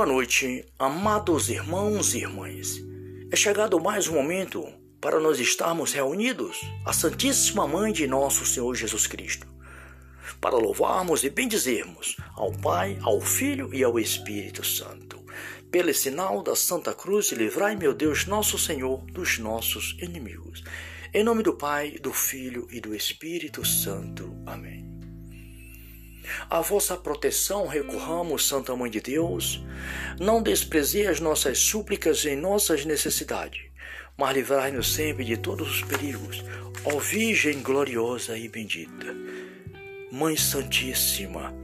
Boa noite, amados irmãos e irmãs. É chegado mais um momento para nós estarmos reunidos à Santíssima Mãe de nosso Senhor Jesus Cristo, para louvarmos e bendizermos ao Pai, ao Filho e ao Espírito Santo. Pelo sinal da Santa Cruz, livrai, meu Deus, nosso Senhor, dos nossos inimigos. Em nome do Pai, do Filho e do Espírito Santo. Amém. A vossa proteção recorramos, Santa Mãe de Deus. Não desprezei as nossas súplicas em nossas necessidades, mas livrai-nos sempre de todos os perigos, ó Virgem gloriosa e bendita. Mãe Santíssima,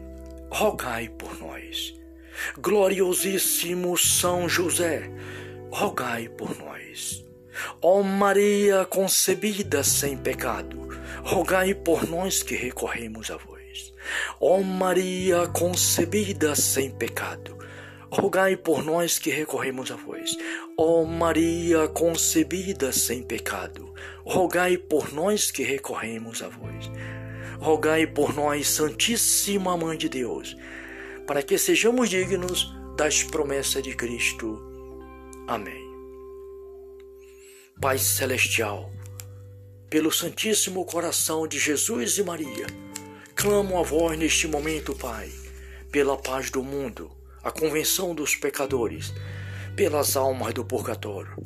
rogai por nós. Gloriosíssimo São José, rogai por nós. Ó Maria concebida sem pecado, rogai por nós que recorremos a vós. Ó Maria concebida sem pecado, rogai por nós que recorremos a vós. Ó Maria concebida sem pecado, rogai por nós que recorremos a vós. Rogai por nós, Santíssima Mãe de Deus, para que sejamos dignos das promessas de Cristo. Amém. Pai Celestial, pelo Santíssimo Coração de Jesus e Maria, Clamo a vós neste momento, Pai, pela paz do mundo, a convenção dos pecadores, pelas almas do purgatório.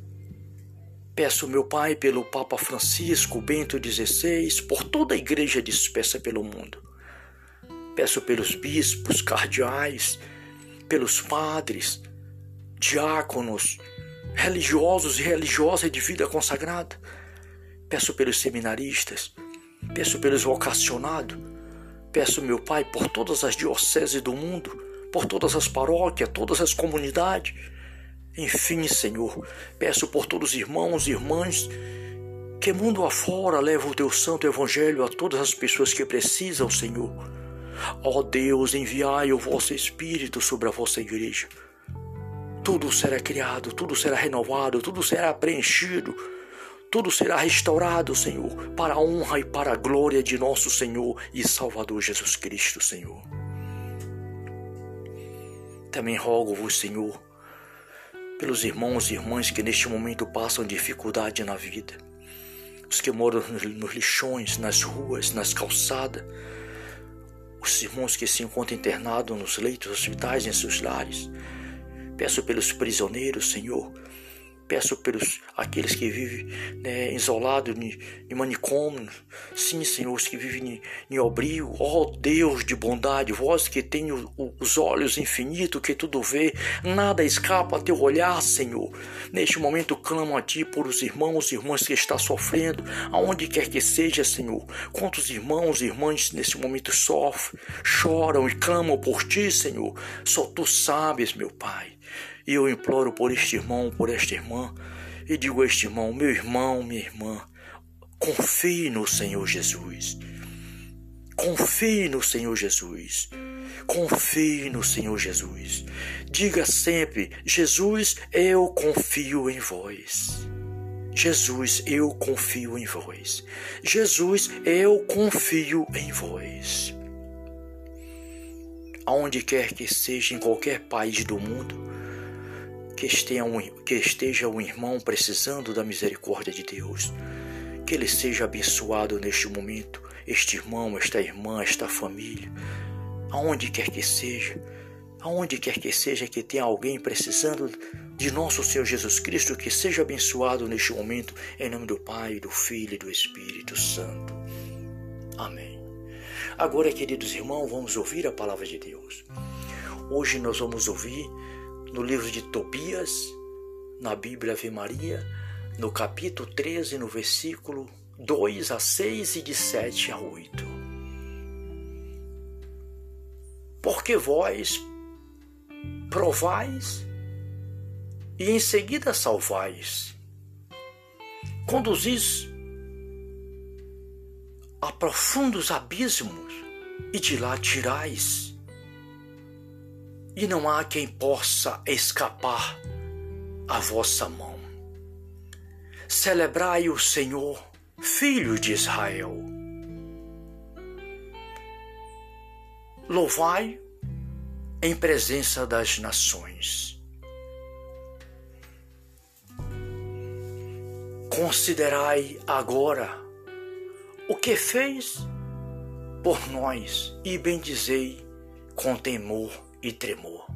Peço, meu Pai, pelo Papa Francisco Bento XVI, por toda a igreja dispersa pelo mundo. Peço pelos bispos, cardeais, pelos padres, diáconos, religiosos e religiosas de vida consagrada. Peço pelos seminaristas, peço pelos vocacionados, Peço, meu Pai, por todas as dioceses do mundo, por todas as paróquias, todas as comunidades. Enfim, Senhor, peço por todos os irmãos e irmãs que mundo afora leva o teu santo evangelho a todas as pessoas que precisam, Senhor. Ó Deus, enviai o vosso Espírito sobre a vossa igreja. Tudo será criado, tudo será renovado, tudo será preenchido tudo será restaurado, Senhor, para a honra e para a glória de nosso Senhor e Salvador Jesus Cristo, Senhor. Também rogo-vos, Senhor, pelos irmãos e irmãs que neste momento passam dificuldade na vida, os que moram nos lixões, nas ruas, nas calçadas, os irmãos que se encontram internados nos leitos hospitais, em seus lares. Peço pelos prisioneiros, Senhor, Peço pelos aqueles que vivem né, isolados em manicômio, sim, Senhor, os que vivem em abrigo, ó oh, Deus de bondade, vós que tem os olhos infinitos, que tudo vê, nada escapa a teu olhar, Senhor. Neste momento clamo a Ti por os irmãos e irmãs que estão sofrendo, aonde quer que seja, Senhor. Quantos irmãos e irmãs nesse momento sofrem, choram e clamam por Ti, Senhor. Só Tu sabes, meu Pai. E eu imploro por este irmão, por esta irmã, e digo a este irmão: meu irmão, minha irmã, confie no Senhor Jesus. Confie no Senhor Jesus. Confie no Senhor Jesus. Diga sempre: Jesus, eu confio em vós. Jesus, eu confio em vós. Jesus, eu confio em vós. Aonde quer que seja, em qualquer país do mundo, que esteja, um, que esteja um irmão precisando da misericórdia de Deus. Que ele seja abençoado neste momento, este irmão, esta irmã, esta família, aonde quer que seja, aonde quer que seja que tenha alguém precisando de nosso Senhor Jesus Cristo, que seja abençoado neste momento, em nome do Pai, do Filho e do Espírito Santo. Amém. Agora, queridos irmãos, vamos ouvir a palavra de Deus. Hoje nós vamos ouvir no livro de Tobias, na Bíblia Ave Maria, no capítulo 13, no versículo 2 a 6 e de 7 a 8. Porque vós provais e em seguida salvais, conduzis a profundos abismos e de lá tirais e não há quem possa escapar à vossa mão. Celebrai o Senhor, Filho de Israel. Louvai em presença das nações. Considerai agora o que fez por nós e bendizei com temor e tremor.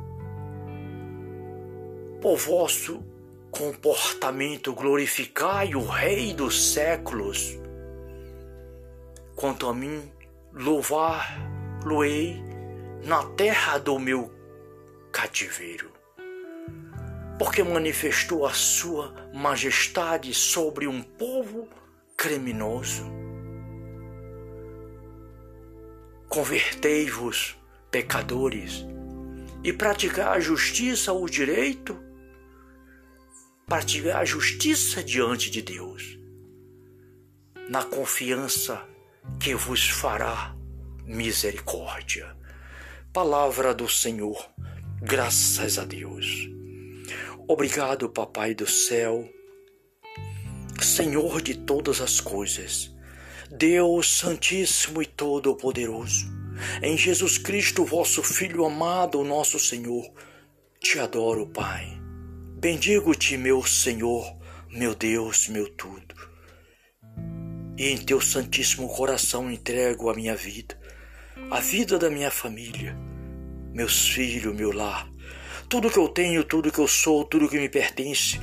Por vosso comportamento glorificai o Rei dos séculos. Quanto a mim, louvar-lo-ei na terra do meu cativeiro, porque manifestou a sua majestade sobre um povo criminoso. Convertei-vos, pecadores, e praticar a justiça, o direito, praticar a justiça diante de Deus, na confiança que vos fará misericórdia. Palavra do Senhor, graças a Deus. Obrigado, Papai do céu, Senhor de todas as coisas, Deus Santíssimo e Todo-Poderoso, em Jesus Cristo, vosso Filho amado, nosso Senhor, te adoro, Pai. Bendigo-te, meu Senhor, meu Deus, meu tudo. E em teu santíssimo coração entrego a minha vida, a vida da minha família, meus filhos, meu lar, tudo que eu tenho, tudo que eu sou, tudo que me pertence,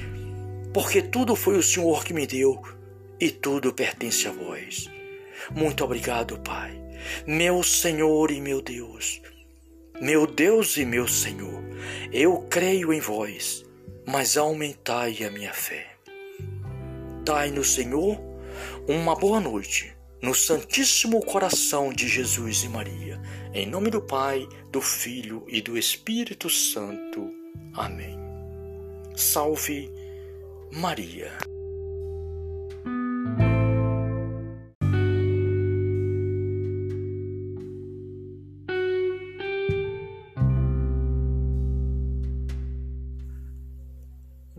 porque tudo foi o Senhor que me deu e tudo pertence a vós. Muito obrigado, Pai, meu Senhor e meu Deus, meu Deus e meu Senhor. Eu creio em vós mas aumentai a minha fé. Dai no Senhor uma boa noite, no Santíssimo Coração de Jesus e Maria, em nome do Pai, do Filho e do Espírito Santo. Amém. Salve Maria.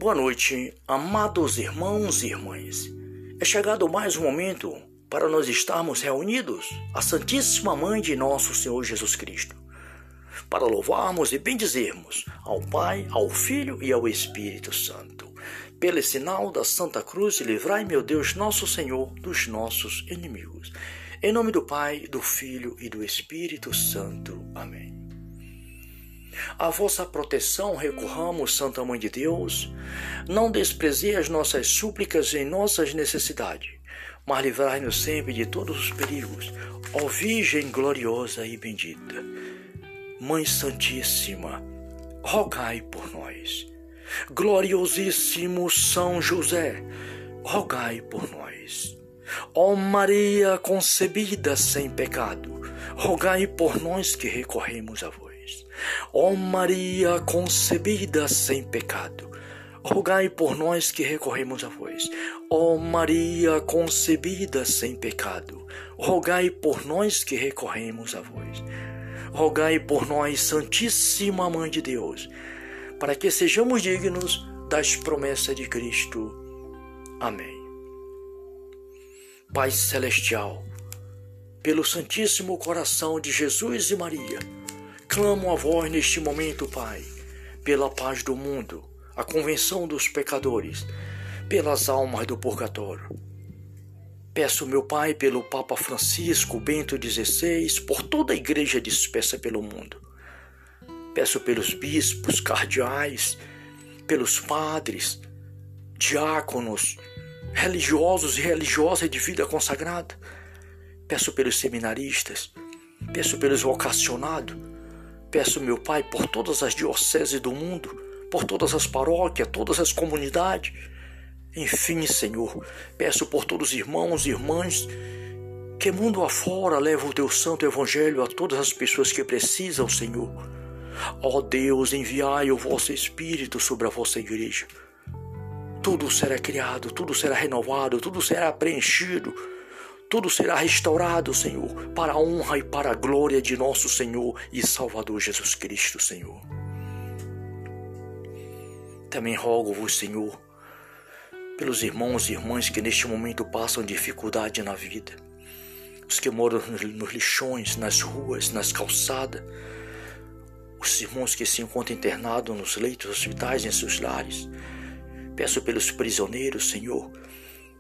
Boa noite, amados irmãos e irmãs. É chegado mais um momento para nós estarmos reunidos à Santíssima Mãe de nosso Senhor Jesus Cristo, para louvarmos e bendizermos ao Pai, ao Filho e ao Espírito Santo. Pelo sinal da Santa Cruz, livrai, meu Deus, nosso Senhor, dos nossos inimigos. Em nome do Pai, do Filho e do Espírito Santo. Amém. A vossa proteção recorramos, Santa Mãe de Deus. Não desprezei as nossas súplicas em nossas necessidades, mas livrai-nos sempre de todos os perigos, ó Virgem gloriosa e bendita. Mãe Santíssima, rogai por nós. Gloriosíssimo São José, rogai por nós. Ó Maria concebida sem pecado, rogai por nós que recorremos a vós. Ó Maria concebida sem pecado, rogai por nós que recorremos a vós. Ó Maria concebida sem pecado, rogai por nós que recorremos a vós. Rogai por nós, Santíssima Mãe de Deus, para que sejamos dignos das promessas de Cristo. Amém. Pai Celestial, pelo Santíssimo Coração de Jesus e Maria, Clamo a vós neste momento, Pai, pela paz do mundo, a convenção dos pecadores, pelas almas do purgatório. Peço, meu Pai, pelo Papa Francisco Bento XVI, por toda a igreja dispersa pelo mundo. Peço pelos bispos, cardeais, pelos padres, diáconos, religiosos e religiosas de vida consagrada. Peço pelos seminaristas, peço pelos vocacionados, Peço, meu Pai, por todas as dioceses do mundo, por todas as paróquias, todas as comunidades. Enfim, Senhor, peço por todos os irmãos e irmãs que mundo afora leva o teu santo evangelho a todas as pessoas que precisam, Senhor. Ó Deus, enviai o vosso Espírito sobre a vossa igreja. Tudo será criado, tudo será renovado, tudo será preenchido tudo será restaurado, Senhor, para a honra e para a glória de nosso Senhor e Salvador Jesus Cristo, Senhor. Também rogo-vos, Senhor, pelos irmãos e irmãs que neste momento passam dificuldade na vida, os que moram nos lixões, nas ruas, nas calçadas, os irmãos que se encontram internados nos leitos hospitais, em seus lares. Peço pelos prisioneiros, Senhor,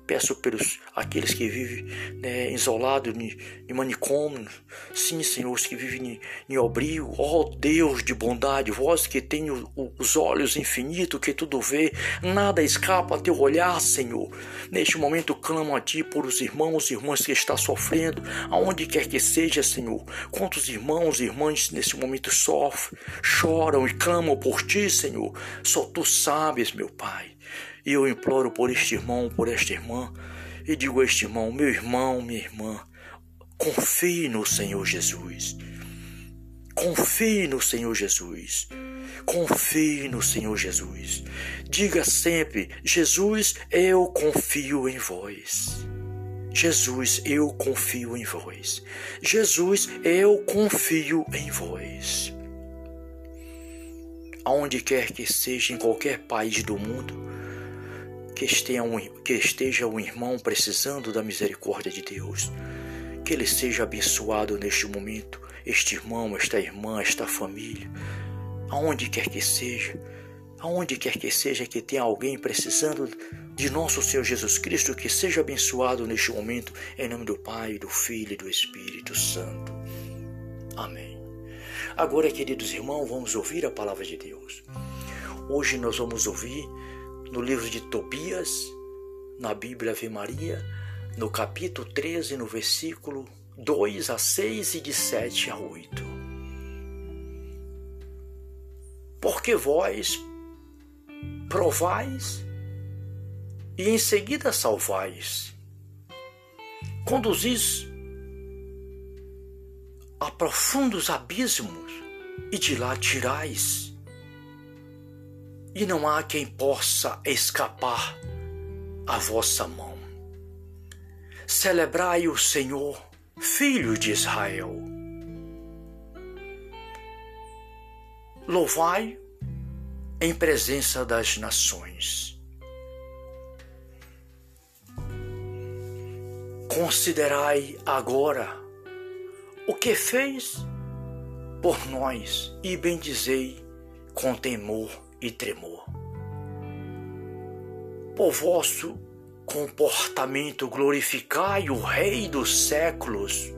Peço pelos aqueles que vivem né, isolados em manicômio, sim, Senhor, os que vivem em abrigo, ó oh, Deus de bondade, vós que tem os olhos infinitos, que tudo vê, nada escapa a teu olhar, Senhor. Neste momento clamo a Ti por os irmãos e irmãs que estão sofrendo, aonde quer que seja, Senhor. Quantos irmãos e irmãs nesse momento sofrem, choram e clamam por Ti, Senhor. Só Tu sabes, meu Pai. E eu imploro por este irmão, por esta irmã, e digo a este irmão, meu irmão, minha irmã, confie no Senhor Jesus. Confie no Senhor Jesus. Confie no Senhor Jesus. Diga sempre: Jesus, eu confio em vós. Jesus, eu confio em vós. Jesus, eu confio em vós. Aonde quer que seja, em qualquer país do mundo, que esteja, um, que esteja um irmão precisando da misericórdia de Deus. Que ele seja abençoado neste momento, este irmão, esta irmã, esta família, aonde quer que seja, aonde quer que seja que tenha alguém precisando de nosso Senhor Jesus Cristo, que seja abençoado neste momento, em nome do Pai, do Filho e do Espírito Santo. Amém. Agora, queridos irmãos, vamos ouvir a palavra de Deus. Hoje nós vamos ouvir no livro de Tobias, na Bíblia Ave Maria, no capítulo 13, no versículo 2 a 6 e de 7 a 8. Porque vós provais e em seguida salvais, conduzis a profundos abismos e de lá tirais e não há quem possa escapar à vossa mão. Celebrai o Senhor, Filho de Israel. Louvai em presença das nações. Considerai agora o que fez por nós e bendizei com temor e tremor. Por vosso comportamento glorificai o Rei dos séculos.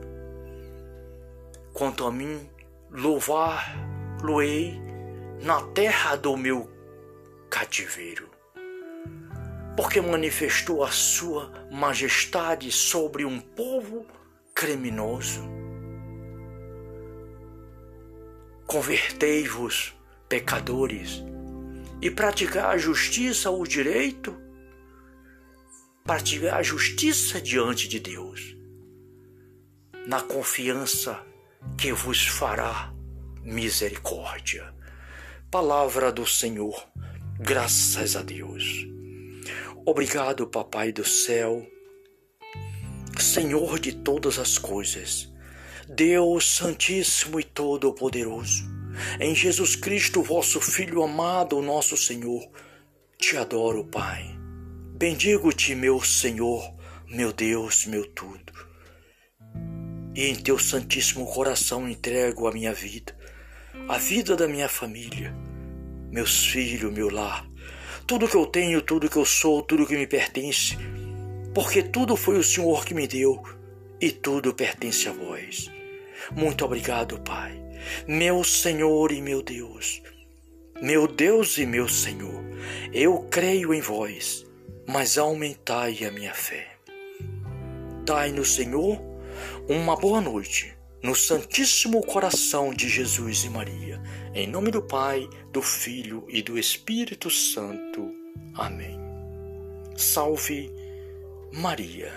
Quanto a mim, louvar-lo-ei na terra do meu cativeiro, porque manifestou a sua majestade sobre um povo criminoso. Convertei-vos, pecadores, e praticar a justiça, o direito, praticar a justiça diante de Deus, na confiança que vos fará misericórdia. Palavra do Senhor, graças a Deus. Obrigado, Papai do céu, Senhor de todas as coisas, Deus Santíssimo e Todo-Poderoso em Jesus Cristo, vosso Filho amado, nosso Senhor, te adoro, Pai. Bendigo-te, meu Senhor, meu Deus, meu tudo. E em teu santíssimo coração entrego a minha vida, a vida da minha família, meus filhos, meu lar, tudo que eu tenho, tudo que eu sou, tudo que me pertence, porque tudo foi o Senhor que me deu e tudo pertence a vós. Muito obrigado, Pai meu Senhor e meu Deus, meu Deus e meu Senhor, eu creio em vós, mas aumentai a minha fé. Dai no Senhor uma boa noite, no Santíssimo Coração de Jesus e Maria, em nome do Pai, do Filho e do Espírito Santo. Amém. Salve Maria.